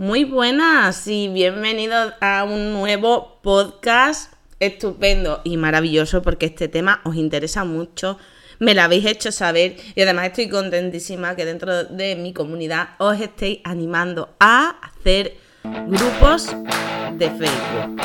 Muy buenas y bienvenidos a un nuevo podcast estupendo y maravilloso porque este tema os interesa mucho, me lo habéis hecho saber y además estoy contentísima que dentro de mi comunidad os estéis animando a hacer grupos de Facebook.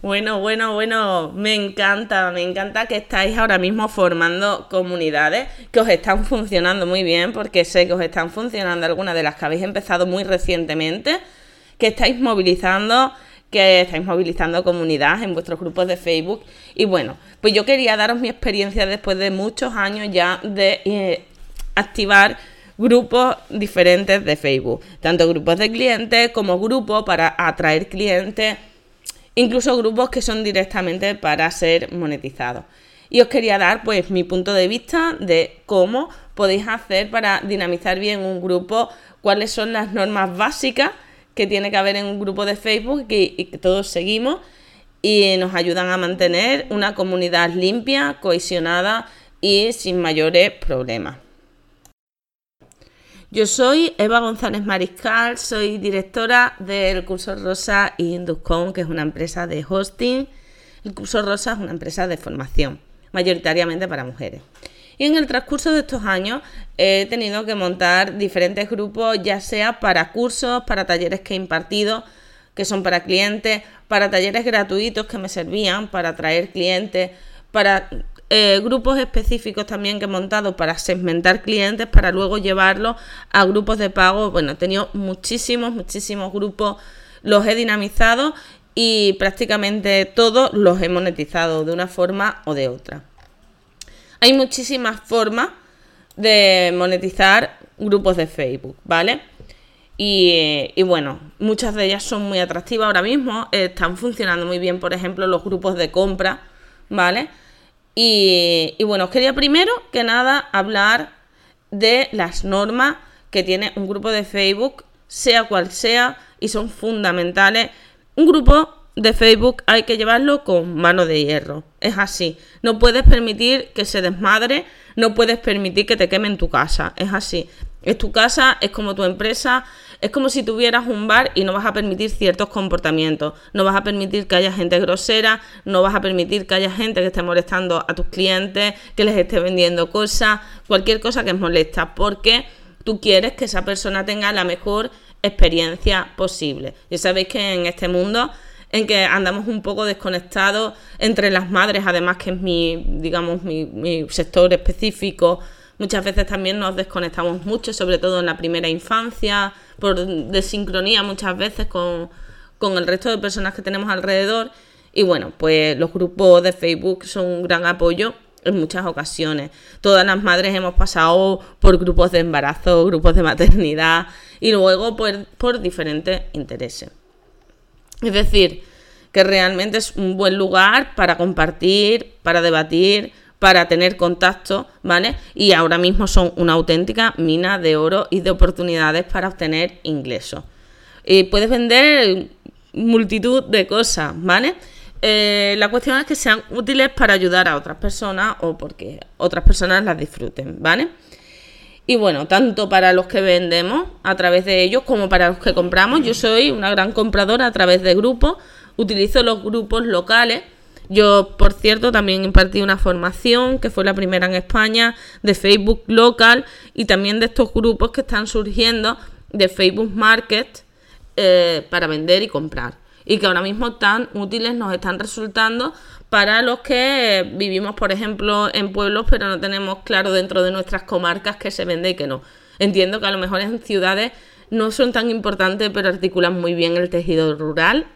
Bueno, bueno, bueno, me encanta, me encanta que estáis ahora mismo formando comunidades que os están funcionando muy bien, porque sé que os están funcionando algunas de las que habéis empezado muy recientemente, que estáis movilizando, que estáis movilizando comunidades en vuestros grupos de Facebook. Y bueno, pues yo quería daros mi experiencia después de muchos años ya de eh, activar grupos diferentes de Facebook, tanto grupos de clientes como grupos para atraer clientes incluso grupos que son directamente para ser monetizados. Y os quería dar pues mi punto de vista de cómo podéis hacer para dinamizar bien un grupo, cuáles son las normas básicas que tiene que haber en un grupo de Facebook y que todos seguimos y nos ayudan a mantener una comunidad limpia, cohesionada y sin mayores problemas. Yo soy Eva González Mariscal, soy directora del curso Rosa y Induscom, que es una empresa de hosting. El curso Rosa es una empresa de formación, mayoritariamente para mujeres. Y en el transcurso de estos años he tenido que montar diferentes grupos, ya sea para cursos, para talleres que he impartido, que son para clientes, para talleres gratuitos que me servían para atraer clientes, para eh, grupos específicos también que he montado para segmentar clientes para luego llevarlos a grupos de pago. Bueno, he tenido muchísimos, muchísimos grupos, los he dinamizado y prácticamente todos los he monetizado de una forma o de otra. Hay muchísimas formas de monetizar grupos de Facebook, ¿vale? Y, y, bueno, muchas de ellas son muy atractivas ahora mismo, están funcionando muy bien, por ejemplo, los grupos de compra, ¿vale? Y, bueno, os quería primero que nada hablar de las normas que tiene un grupo de Facebook, sea cual sea, y son fundamentales. Un grupo de Facebook hay que llevarlo con mano de hierro. Es así. No puedes permitir que se desmadre, no puedes permitir que te quemen tu casa. Es así. Es tu casa, es como tu empresa, es como si tuvieras un bar y no vas a permitir ciertos comportamientos. No vas a permitir que haya gente grosera, no vas a permitir que haya gente que esté molestando a tus clientes, que les esté vendiendo cosas, cualquier cosa que es molesta, porque tú quieres que esa persona tenga la mejor experiencia posible. Ya sabéis que en este mundo en que andamos un poco desconectados entre las madres, además que es mi, digamos, mi sector específico, Muchas veces también nos desconectamos mucho, sobre todo en la primera infancia, por desincronía muchas veces con, el resto de personas que tenemos alrededor. Y bueno, pues los grupos de Facebook son un gran apoyo en muchas ocasiones. Todas las madres hemos pasado por grupos de embarazo, grupos de maternidad y luego por diferentes intereses. Es decir, que realmente es un buen lugar para compartir, para debatir, para tener contacto, ¿vale? Y ahora mismo son una auténtica mina de oro y de oportunidades para obtener ingresos. Y puedes vender multitud de cosas, ¿vale? Eh, la cuestión es que sean útiles para ayudar a otras personas o porque otras personas las disfruten, ¿vale? Y bueno, tanto para los que vendemos a través de ellos como para los que compramos. Yo soy una gran compradora a través de grupos. Utilizo los grupos locales yo, por cierto, también impartí una formación, que fue la primera en España, de Facebook local y también de estos grupos que están surgiendo de Facebook Market eh, para vender y comprar. Y que ahora mismo tan útiles nos están resultando para los que vivimos, por ejemplo, en pueblos, pero no tenemos claro dentro de nuestras comarcas que se vende y que no. Entiendo que a lo mejor en ciudades no son tan importantes, pero articulan muy bien el tejido rural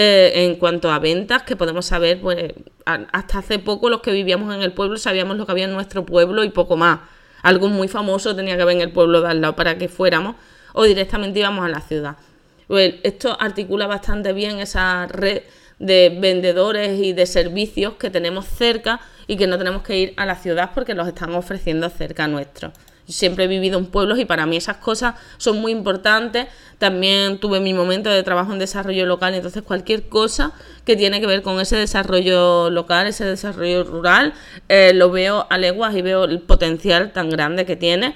eh, en cuanto a ventas, que podemos saber, pues hasta hace poco los que vivíamos en el pueblo sabíamos lo que había en nuestro pueblo y poco más. Algo muy famoso tenía que haber en el pueblo de al lado para que fuéramos o directamente íbamos a la ciudad. Pues esto articula bastante bien esa red de vendedores y de servicios que tenemos cerca y que no tenemos que ir a la ciudad porque los están ofreciendo cerca nuestro. Siempre he vivido en pueblos y para mí esas cosas son muy importantes. También tuve mi momento de trabajo en desarrollo local, entonces cualquier cosa que tiene que ver con ese desarrollo local, ese desarrollo rural, eh, lo veo a leguas y veo el potencial tan grande que tiene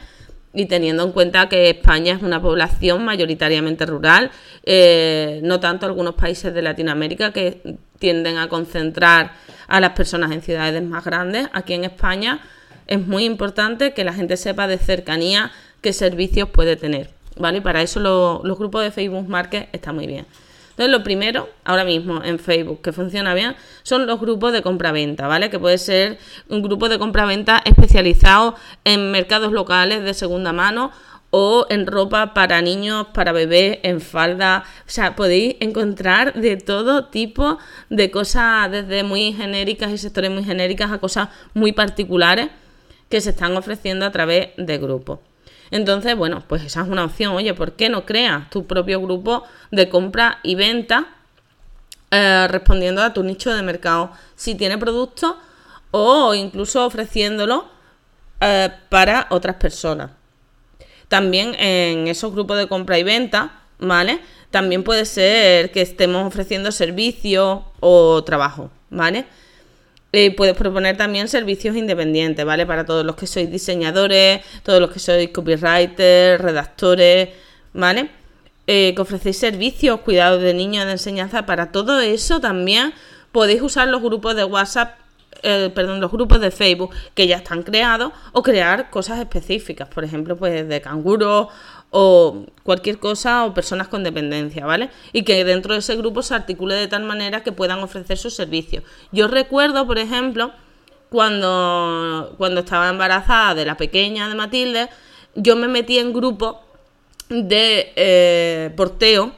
y teniendo en cuenta que España es una población mayoritariamente rural, eh, no tanto algunos países de Latinoamérica que tienden a concentrar a las personas en ciudades más grandes, aquí en España es muy importante que la gente sepa de cercanía qué servicios puede tener, ¿vale? Para eso los grupos de Facebook Market están muy bien. Entonces, lo primero, ahora mismo en Facebook, que funciona bien, son los grupos de compra-venta, ¿vale? Que puede ser un grupo de compra-venta especializado en mercados locales de segunda mano o en ropa para niños, para bebés, en falda. O sea, podéis encontrar de todo tipo de cosas, desde muy genéricas y sectores muy genéricas a cosas muy particulares que se están ofreciendo a través de grupos. Entonces, bueno, pues esa es una opción. Oye, ¿por qué no creas tu propio grupo de compra y venta eh, respondiendo a tu nicho de mercado? Si tiene productos o incluso ofreciéndolo eh, para otras personas. También en esos grupos de compra y venta, ¿vale? También puede ser que estemos ofreciendo servicios o trabajo, ¿vale? Eh, puedes proponer también servicios independientes, ¿vale? Para todos los que sois diseñadores, todos los que sois copywriters, redactores, ¿vale? Eh, que ofrecéis servicios, cuidados de niños, de enseñanza, para todo eso también podéis usar los grupos de WhatsApp, eh, perdón, los grupos de Facebook que ya están creados o crear cosas específicas, por ejemplo, pues de canguros o cualquier cosa o personas con dependencia, ¿vale? Y que dentro de ese grupo se articule de tal manera que puedan ofrecer sus servicios. Yo recuerdo, por ejemplo, cuando, cuando estaba embarazada de la pequeña de Matilde, yo me metí en grupos de eh, porteo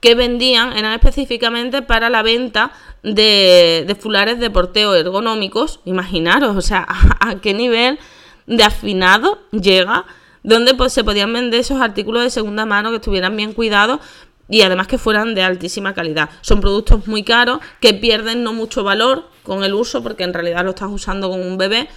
que vendían, eran específicamente para la venta de, de fulares de porteo ergonómicos. Imaginaros, o sea, a qué nivel de afinado llega donde pues, se podían vender esos artículos de segunda mano que estuvieran bien cuidados y además que fueran de altísima calidad. Son productos muy caros que pierden no mucho valor con el uso porque en realidad lo estás usando con un bebé.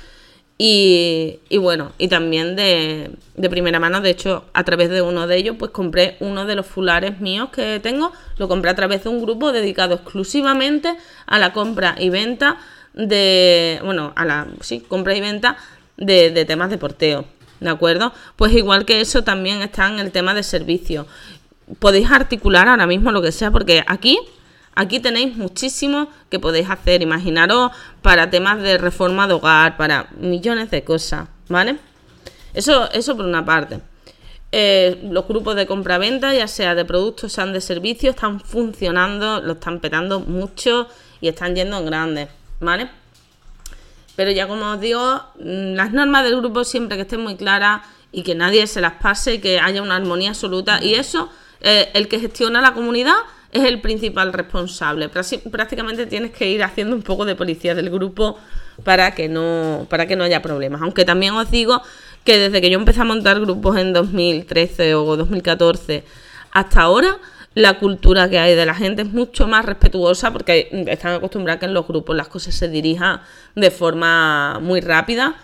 Y, bueno, y también de, de, primera mano, de hecho, a través de uno de ellos, pues compré uno de los fulares míos que tengo, lo compré a través de un grupo dedicado exclusivamente a la compra y venta de, bueno, a la, sí, compra y venta de, de temas de porteo. ¿De acuerdo? Pues igual que eso también está en el tema de servicio. Podéis articular ahora mismo lo que sea, porque aquí, aquí tenéis muchísimo que podéis hacer. Imaginaros para temas de reforma de hogar, para millones de cosas, ¿vale? Eso, eso por una parte. Eh, los grupos de compra-venta, ya sea de productos, sean de servicios, están funcionando, lo están petando mucho y están yendo en grandes, ¿vale? Pero ya como os digo, mm, las normas del grupo siempre que estén muy claras y que nadie se las pase y que haya una armonía absoluta. Y eso, eh, el que gestiona la comunidad es el principal responsable. Prácticamente tienes que ir haciendo un poco de policía del grupo para que no, para que no haya problemas. Aunque también os digo que desde que yo empecé a montar grupos en 2013 o 2014 hasta ahora, la cultura que hay de la gente es mucho más respetuosa porque están acostumbrados a que en los grupos las cosas se dirijan de forma muy rápida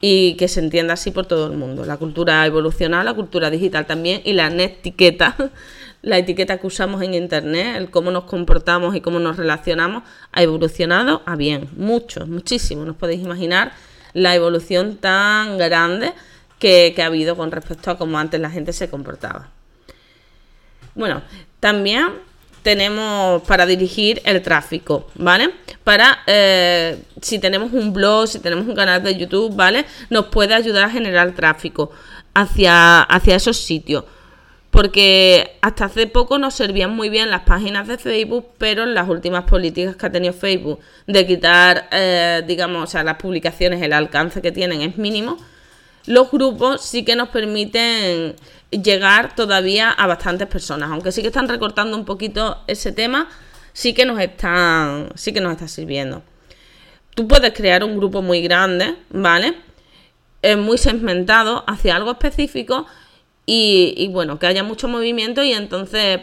y que se entienda así por todo el mundo. La cultura ha evolucionado, la cultura digital también y la etiqueta, la etiqueta que usamos en internet, el cómo nos comportamos y cómo nos relacionamos, ha evolucionado a bien, mucho, muchísimo. No os podéis imaginar la evolución tan grande que, que ha habido con respecto a cómo antes la gente se comportaba. Bueno, también tenemos para dirigir el tráfico, ¿vale? Para, eh, si tenemos un blog, si tenemos un canal de YouTube, ¿vale? Nos puede ayudar a generar tráfico hacia, hacia esos sitios. Porque hasta hace poco nos servían muy bien las páginas de Facebook, pero las últimas políticas que ha tenido Facebook de quitar, eh, digamos, o sea, las publicaciones, el alcance que tienen es mínimo. Los grupos sí que nos permiten llegar todavía a bastantes personas. Aunque sí que están recortando un poquito ese tema, sí que nos están, sí que nos está sirviendo. Tú puedes crear un grupo muy grande, ¿vale? Es muy segmentado hacia algo específico y, bueno, que haya mucho movimiento y entonces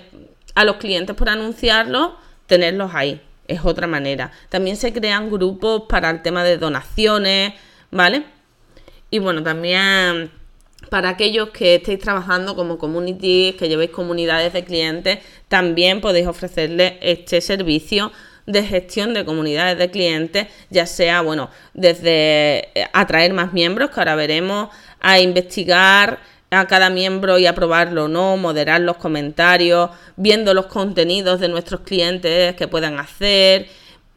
a los clientes por anunciarlo, tenerlos ahí. Es otra manera. También se crean grupos para el tema de donaciones, ¿vale? Y bueno, también para aquellos que estéis trabajando como community, que llevéis comunidades de clientes, también podéis ofrecerles este servicio de gestión de comunidades de clientes, ya sea, bueno, desde atraer más miembros, que ahora veremos, a investigar a cada miembro y aprobarlo o no, moderar los comentarios, viendo los contenidos de nuestros clientes que puedan hacer,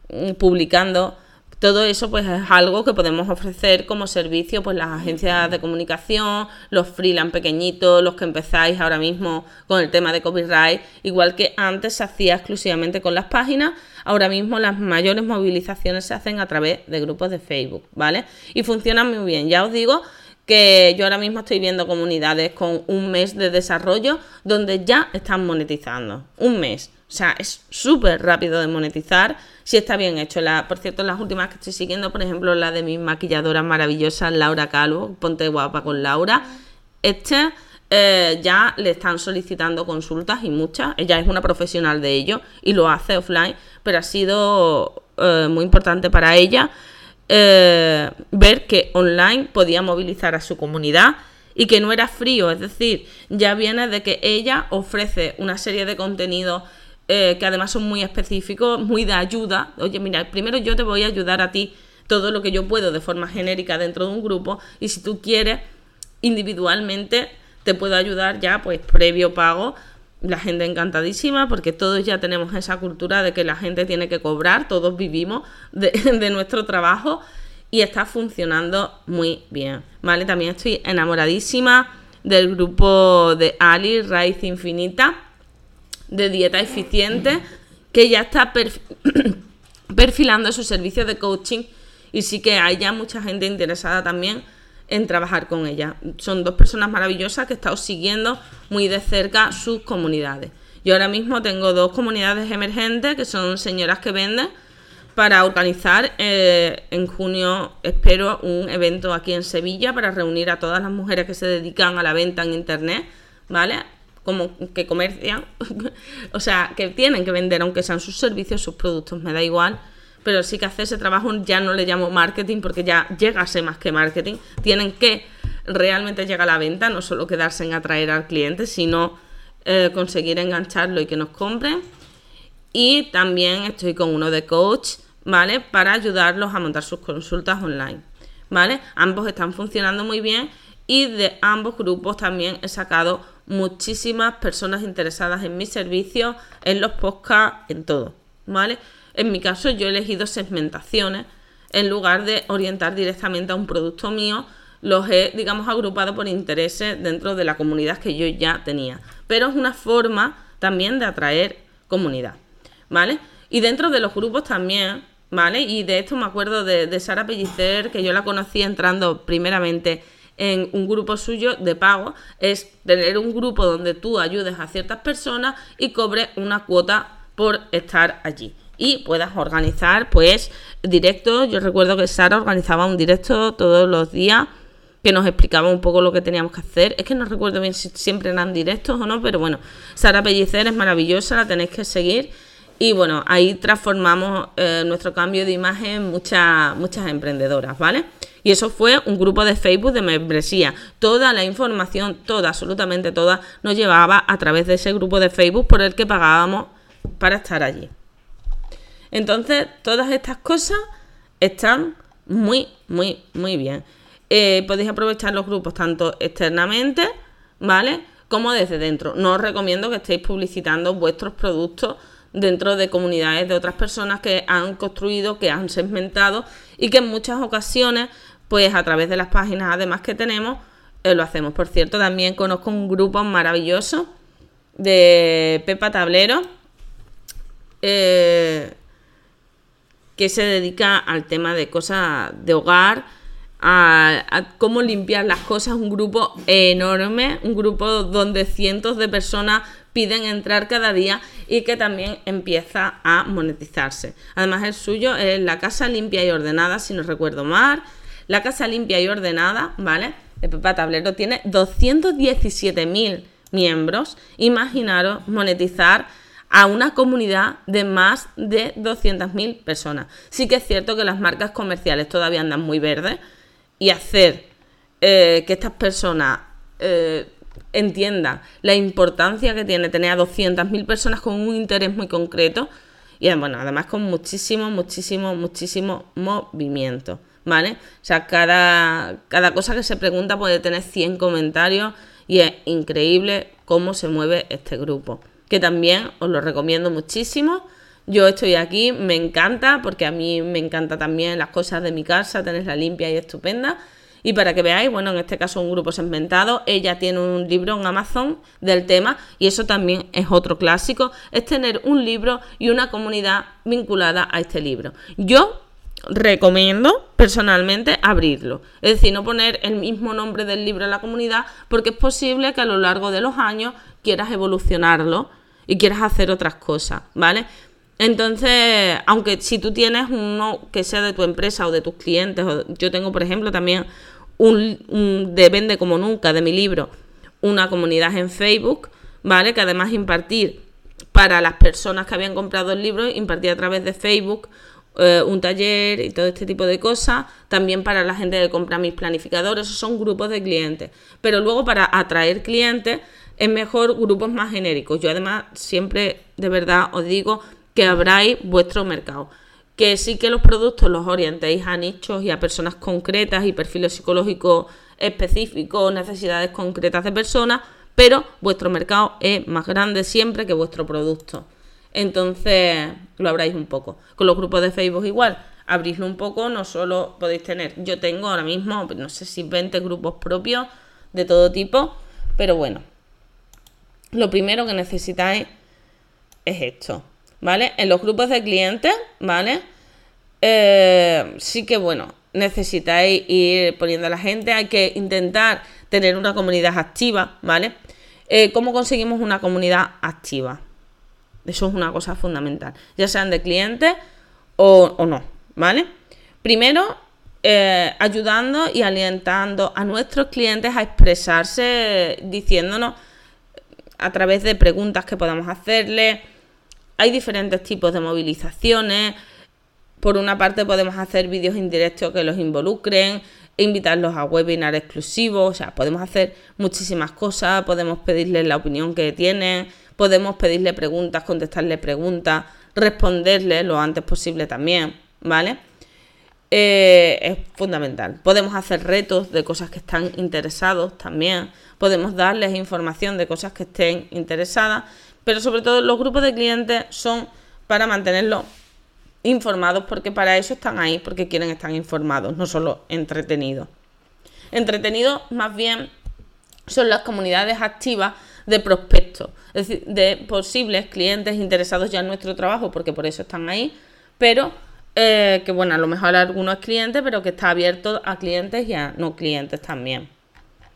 mm, publicando. Todo eso pues es algo que podemos ofrecer como servicio pues las agencias de comunicación, los freelance pequeñitos, los que empezáis ahora mismo con el tema de copyright, igual que antes se hacía exclusivamente con las páginas, ahora mismo las mayores movilizaciones se hacen a través de grupos de Facebook, ¿vale? Y funcionan muy bien, ya os digo que yo ahora mismo estoy viendo comunidades con un mes de desarrollo donde ya están monetizando. Un mes. O sea, es súper rápido de monetizar si está bien hecho. Por cierto, las últimas que estoy siguiendo, por ejemplo, la de mi maquilladora maravillosa, Laura Calvo, Ponte Guapa con Laura. Este eh, ya le están solicitando consultas y muchas. Ella es una profesional de ello y lo hace offline, pero ha sido eh, muy importante para ella eh, ver que online podía movilizar a su comunidad y que no era frío, es decir, ya viene de que ella ofrece una serie de contenidos eh, que además son muy específicos, muy de ayuda. Oye, mira, primero yo te voy a ayudar a ti todo lo que yo puedo de forma genérica dentro de un grupo y si tú quieres individualmente te puedo ayudar ya pues previo pago la gente encantadísima porque todos ya tenemos esa cultura de que la gente tiene que cobrar, todos vivimos de, nuestro trabajo y está funcionando muy bien, ¿vale? También estoy enamoradísima del grupo de Ali, Raíz Infinita, de dieta eficiente, que ya está perfilando su servicio de coaching y sí que hay ya mucha gente interesada también en trabajar con ella. Son dos personas maravillosas que he estado siguiendo muy de cerca sus comunidades. Yo ahora mismo tengo dos comunidades emergentes que son señoras que venden para organizar eh, en junio, espero, un evento aquí en Sevilla para reunir a todas las mujeres que se dedican a la venta en Internet, ¿vale? Como que comercian, o sea, que tienen que vender aunque sean sus servicios, sus productos, me da igual pero sí que hacer ese trabajo ya no le llamo marketing porque ya llega a ser más que marketing. Tienen que realmente llegar a la venta, no solo quedarse en atraer al cliente, sino eh, conseguir engancharlo y que nos compren. Y también estoy con uno de coach, ¿vale? Para ayudarlos a montar sus consultas online, ¿vale? Ambos están funcionando muy bien y de ambos grupos también he sacado muchísimas personas interesadas en mis servicios, en los podcasts, en todo, ¿vale? En mi caso yo he elegido segmentaciones en lugar de orientar directamente a un producto mío, los he, digamos, agrupado por intereses dentro de la comunidad que yo ya tenía. Pero es una forma también de atraer comunidad, ¿vale? Y dentro de los grupos también, ¿vale? Y de esto me acuerdo de, de Sara Pellicer, que yo la conocí entrando primeramente en un grupo suyo de pago, es tener un grupo donde tú ayudes a ciertas personas y cobres una cuota por estar allí y puedas organizar pues directos. Yo recuerdo que Sara organizaba un directo todos los días que nos explicaba un poco lo que teníamos que hacer. Es que no recuerdo bien si siempre eran directos o no, pero bueno, Sara Pellicer es maravillosa, la tenéis que seguir. Y bueno, ahí transformamos eh, nuestro cambio de imagen muchas, muchas emprendedoras, ¿vale? Y eso fue un grupo de Facebook de membresía. Toda la información, toda, absolutamente toda, nos llevaba a través de ese grupo de Facebook por el que pagábamos para estar allí. Entonces, todas estas cosas están muy, muy, muy bien. Eh, podéis aprovechar los grupos tanto externamente, ¿vale? Como desde dentro. No os recomiendo que estéis publicitando vuestros productos dentro de comunidades de otras personas que han construido, que han segmentado y que en muchas ocasiones, pues a través de las páginas además que tenemos, eh, lo hacemos. Por cierto, también conozco un grupo maravilloso de Pepa Tablero. Eh, que se dedica al tema de cosas de hogar, a, cómo limpiar las cosas, un grupo enorme, un grupo donde cientos de personas piden entrar cada día y que también empieza a monetizarse. Además el suyo es la casa limpia y ordenada, si no recuerdo mal, la casa limpia y ordenada, ¿vale? de Pepa Tablero tiene 217.000 miembros. Imaginaros monetizar a una comunidad de más de 200.000 personas. Sí que es cierto que las marcas comerciales todavía andan muy verdes y hacer eh, que estas personas eh, entiendan la importancia que tiene tener a 200.000 personas con un interés muy concreto y bueno, además con muchísimo, muchísimo, muchísimo movimiento, ¿vale? O sea, cada, cada cosa que se pregunta puede tener 100 comentarios y es increíble cómo se mueve este grupo que también os lo recomiendo muchísimo. Yo estoy aquí, me encanta, porque a mí me encanta también las cosas de mi casa, tenerla limpia y estupenda. Y para que veáis, bueno, en este caso un grupo segmentado, ella tiene un libro en Amazon del tema y eso también es otro clásico, es tener un libro y una comunidad vinculada a este libro. Yo recomiendo personalmente abrirlo, es decir, no poner el mismo nombre del libro en la comunidad porque es posible que a lo largo de los años quieras evolucionarlo y quieres hacer otras cosas, ¿vale? Entonces, aunque si tú tienes uno que sea de tu empresa o de tus clientes, o yo tengo, por ejemplo, también un, Vende como nunca de mi libro, una comunidad en Facebook, ¿vale? Que además impartir para las personas que habían comprado el libro, impartir a través de Facebook eh, un taller y todo este tipo de cosas, también para la gente que compra mis planificadores, esos son grupos de clientes. Pero luego para atraer clientes, es mejor grupos más genéricos. Yo además siempre de verdad os digo que abráis vuestro mercado. Que sí que los productos los orientéis a nichos y a personas concretas y perfiles psicológicos específicos, necesidades concretas de personas, pero vuestro mercado es más grande siempre que vuestro producto. Entonces lo abráis un poco. Con los grupos de Facebook igual, abrirlo un poco, no solo podéis tener, yo tengo ahora mismo, no sé si 20 grupos propios de todo tipo, pero bueno, lo primero que necesitáis es esto, ¿vale? En los grupos de clientes, ¿vale? Eh, sí que, bueno, necesitáis ir poniendo a la gente, hay que intentar tener una comunidad activa, ¿vale? Eh, ¿Cómo conseguimos una comunidad activa? Eso es una cosa fundamental, ya sean de clientes o, no, ¿vale? Primero, eh, ayudando y alentando a nuestros clientes a expresarse diciéndonos a través de preguntas que podamos hacerle. Hay diferentes tipos de movilizaciones. Por una parte podemos hacer vídeos indirectos que los involucren, invitarlos a webinar exclusivos, o sea, podemos hacer muchísimas cosas, podemos pedirles la opinión que tienen, podemos pedirle preguntas, contestarle preguntas, responderle lo antes posible también, ¿vale? Eh, es fundamental. Podemos hacer retos de cosas que están interesados también. Podemos darles información de cosas que estén interesadas. Pero sobre todo los grupos de clientes son para mantenerlos informados porque para eso están ahí, porque quieren estar informados, no solo entretenidos. Entretenidos más bien son las comunidades activas de prospectos, es decir, de posibles clientes interesados ya en nuestro trabajo, porque por eso están ahí, pero eh, que bueno, a lo mejor algunos clientes, pero que está abierto a clientes y a no clientes también.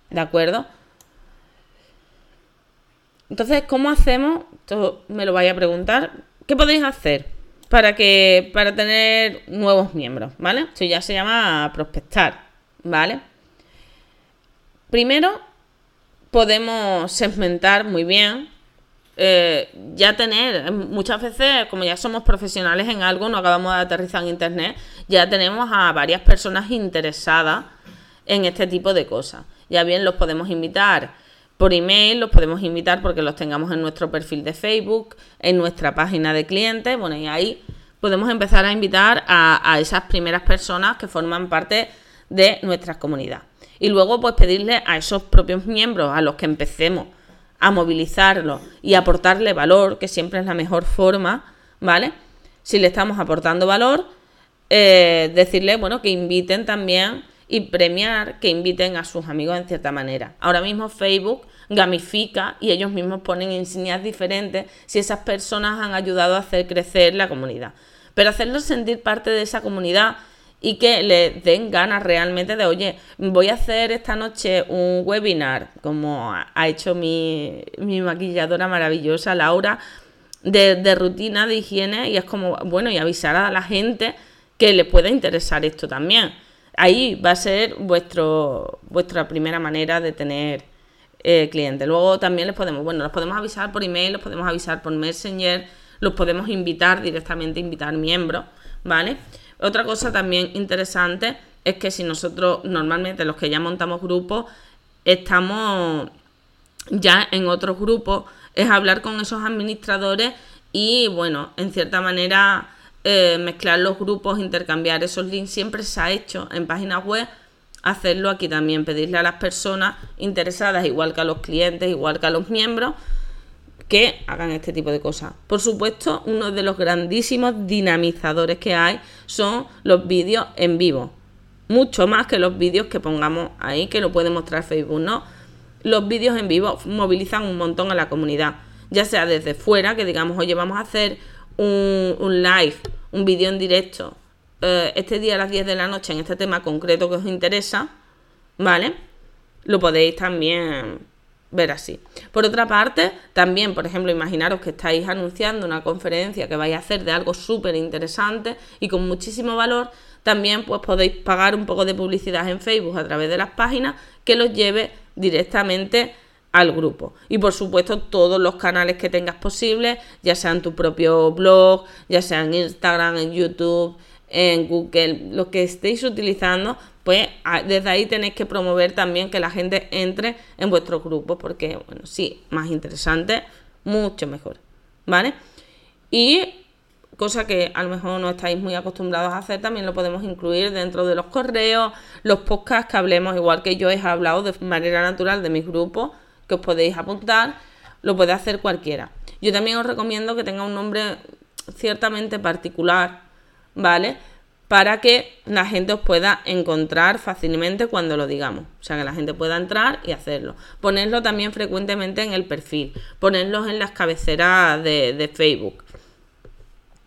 ¿De acuerdo? Entonces, ¿cómo hacemos? Esto me lo vais a preguntar. ¿Qué podéis hacer para que para tener nuevos miembros? ¿Vale? Esto ya se llama prospectar, ¿vale? Primero, podemos segmentar muy bien eh, ya tener, muchas veces, como ya somos profesionales en algo, no acabamos de aterrizar en Internet, ya tenemos a varias personas interesadas en este tipo de cosas. Ya bien los podemos invitar por email, los podemos invitar porque los tengamos en nuestro perfil de Facebook, en nuestra página de clientes, bueno, y ahí podemos empezar a invitar a, a esas primeras personas que forman parte de nuestra comunidad. Y luego, pues pedirle a esos propios miembros a los que empecemos a movilizarlo y aportarle valor, que siempre es la mejor forma, ¿vale? Si le estamos aportando valor, eh, decirle, bueno, que inviten también y premiar que inviten a sus amigos en cierta manera. Ahora mismo Facebook gamifica y ellos mismos ponen insignias diferentes si esas personas han ayudado a hacer crecer la comunidad. Pero hacerlos sentir parte de esa comunidad y que le den ganas realmente de, oye, voy a hacer esta noche un webinar, como ha hecho mi, maquilladora maravillosa, Laura, de, rutina de higiene y es como, bueno, y avisar a la gente que le puede interesar esto también. ahí va a ser vuestro, vuestra primera manera de tener eh, clientes. Luego también les podemos, bueno, los podemos avisar por email, los podemos avisar por Messenger, los podemos invitar directamente, invitar miembros, ¿vale? Otra cosa también interesante es que si nosotros normalmente los que ya montamos grupos estamos ya en otros grupos, es hablar con esos administradores y bueno, en cierta manera eh, mezclar los grupos, intercambiar esos links, siempre se ha hecho en páginas web, hacerlo aquí también, pedirle a las personas interesadas, igual que a los clientes, igual que a los miembros, que hagan este tipo de cosas. Por supuesto, uno de los grandísimos dinamizadores que hay son los vídeos en vivo. Mucho más que los vídeos que pongamos ahí, que lo puede mostrar Facebook, ¿no? Los vídeos en vivo movilizan un montón a la comunidad, ya sea desde fuera, que digamos, oye, vamos a hacer un, live, un vídeo en directo, eh, este día a las 10 de la noche en este tema concreto que os interesa, ¿vale? Lo podéis también ver así. Por otra parte, también, por ejemplo, imaginaros que estáis anunciando una conferencia que vais a hacer de algo súper interesante y con muchísimo valor, también pues podéis pagar un poco de publicidad en Facebook a través de las páginas que los lleve directamente al grupo. Y por supuesto todos los canales que tengas posibles, ya sean tu propio blog, ya sea en Instagram, en YouTube, en Google, lo que estéis utilizando, pues desde ahí tenéis que promover también que la gente entre en vuestro grupo, porque, bueno, sí, más interesante, mucho mejor, ¿vale? Y cosa que a lo mejor no estáis muy acostumbrados a hacer, también lo podemos incluir dentro de los correos, los podcasts que hablemos, igual que yo he hablado de manera natural de mis grupos, que os podéis apuntar, lo puede hacer cualquiera. Yo también os recomiendo que tenga un nombre ciertamente particular, ¿vale? Para que la gente os pueda encontrar fácilmente cuando lo digamos. O sea, que la gente pueda entrar y hacerlo. Ponerlo también frecuentemente en el perfil. Ponerlos en las cabeceras de, Facebook.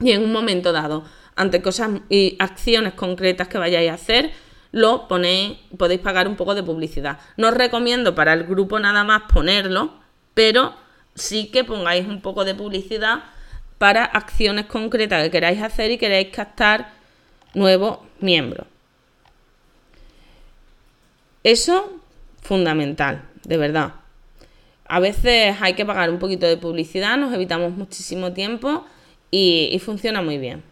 Y en un momento dado, ante cosas y acciones concretas que vayáis a hacer, lo ponéis, podéis pagar un poco de publicidad. No os recomiendo para el grupo nada más ponerlo, pero sí que pongáis un poco de publicidad para acciones concretas que queráis hacer y queréis captar nuevo miembro. Eso, fundamental, de verdad. A veces hay que pagar un poquito de publicidad, nos evitamos muchísimo tiempo y, y funciona muy bien.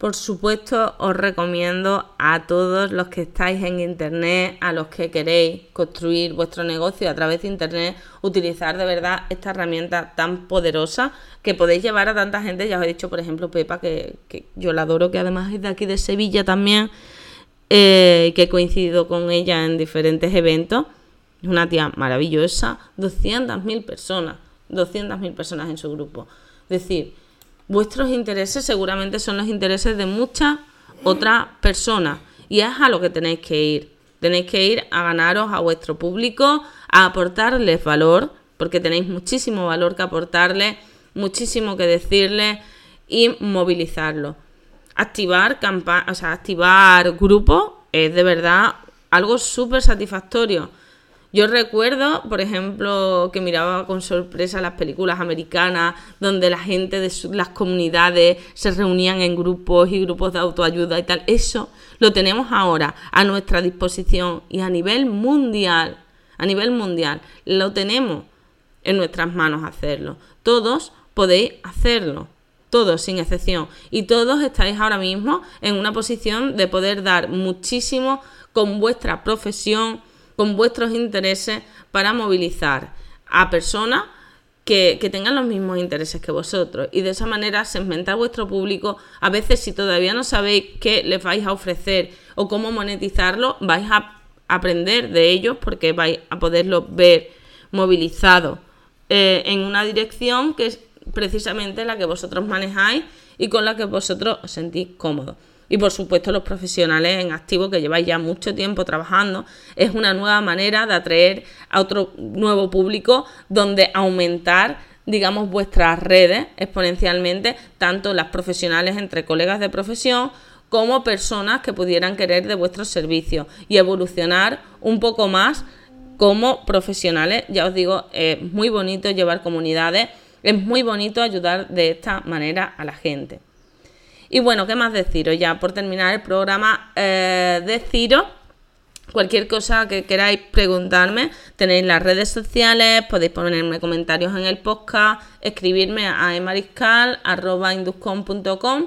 Por supuesto, os recomiendo a todos los que estáis en Internet, a los que queréis construir vuestro negocio a través de Internet, utilizar de verdad esta herramienta tan poderosa que podéis llevar a tanta gente. Ya os he dicho, por ejemplo, Pepa, que, yo la adoro, que además es de aquí de Sevilla también, eh, que he coincidido con ella en diferentes eventos. Es una tía maravillosa, 200.000 personas, 200.000 personas en su grupo. Es decir, vuestros intereses seguramente son los intereses de muchas otras personas y es a lo que tenéis que ir. Tenéis que ir a ganaros a vuestro público, a aportarles valor, porque tenéis muchísimo valor que aportarles, muchísimo que decirles y movilizarlo. Activar o sea, activar grupos es de verdad algo súper satisfactorio. Yo recuerdo, por ejemplo, que miraba con sorpresa las películas americanas donde la gente de las comunidades se reunían en grupos y grupos de autoayuda y tal. Eso lo tenemos ahora a nuestra disposición y a nivel mundial, a nivel mundial, lo tenemos en nuestras manos hacerlo. Todos podéis hacerlo todos sin excepción. Y todos estáis ahora mismo en una posición de poder dar muchísimo con vuestra profesión, con vuestros intereses para movilizar a personas que, tengan los mismos intereses que vosotros y de esa manera segmentar vuestro público. A veces si todavía no sabéis qué les vais a ofrecer o cómo monetizarlo, vais a aprender de ellos porque vais a poderlo ver movilizado eh, en una dirección que es precisamente la que vosotros manejáis y con la que vosotros os sentís cómodos y por supuesto los profesionales en activo que lleváis ya mucho tiempo trabajando. Es una nueva manera de atraer a otro nuevo público donde aumentar digamos vuestras redes exponencialmente, tanto las profesionales entre colegas de profesión como personas que pudieran querer de vuestros servicios y evolucionar un poco más como profesionales. Ya os digo, es muy bonito llevar comunidades, es muy bonito ayudar de esta manera a la gente. Y bueno, ¿qué más deciros? Ya por terminar el programa, eh, deciros cualquier cosa que queráis preguntarme, tenéis las redes sociales, podéis ponerme comentarios en el podcast, escribirme a emariscal.induscom.com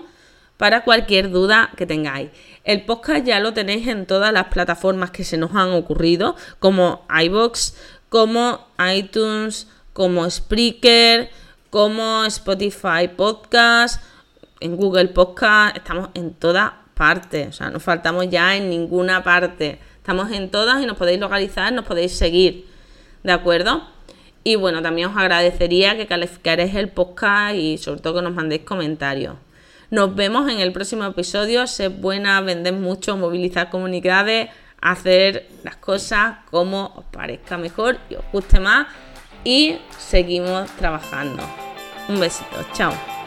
para cualquier duda que tengáis. El podcast ya lo tenéis en todas las plataformas que se nos han ocurrido, como iBox, como iTunes, como Spreaker, como Spotify Podcast, en Google Podcast, estamos en todas partes, o sea, no faltamos ya en ninguna parte. Estamos en todas y nos podéis localizar, nos podéis seguir, ¿de acuerdo? Y bueno, también os agradecería que calificaréis el podcast y sobre todo que nos mandéis comentarios. Nos vemos en el próximo episodio. Sé buena, vender mucho, movilizar comunidades, hacer las cosas como os parezca mejor y os guste más. Y seguimos trabajando. Un besito, chao.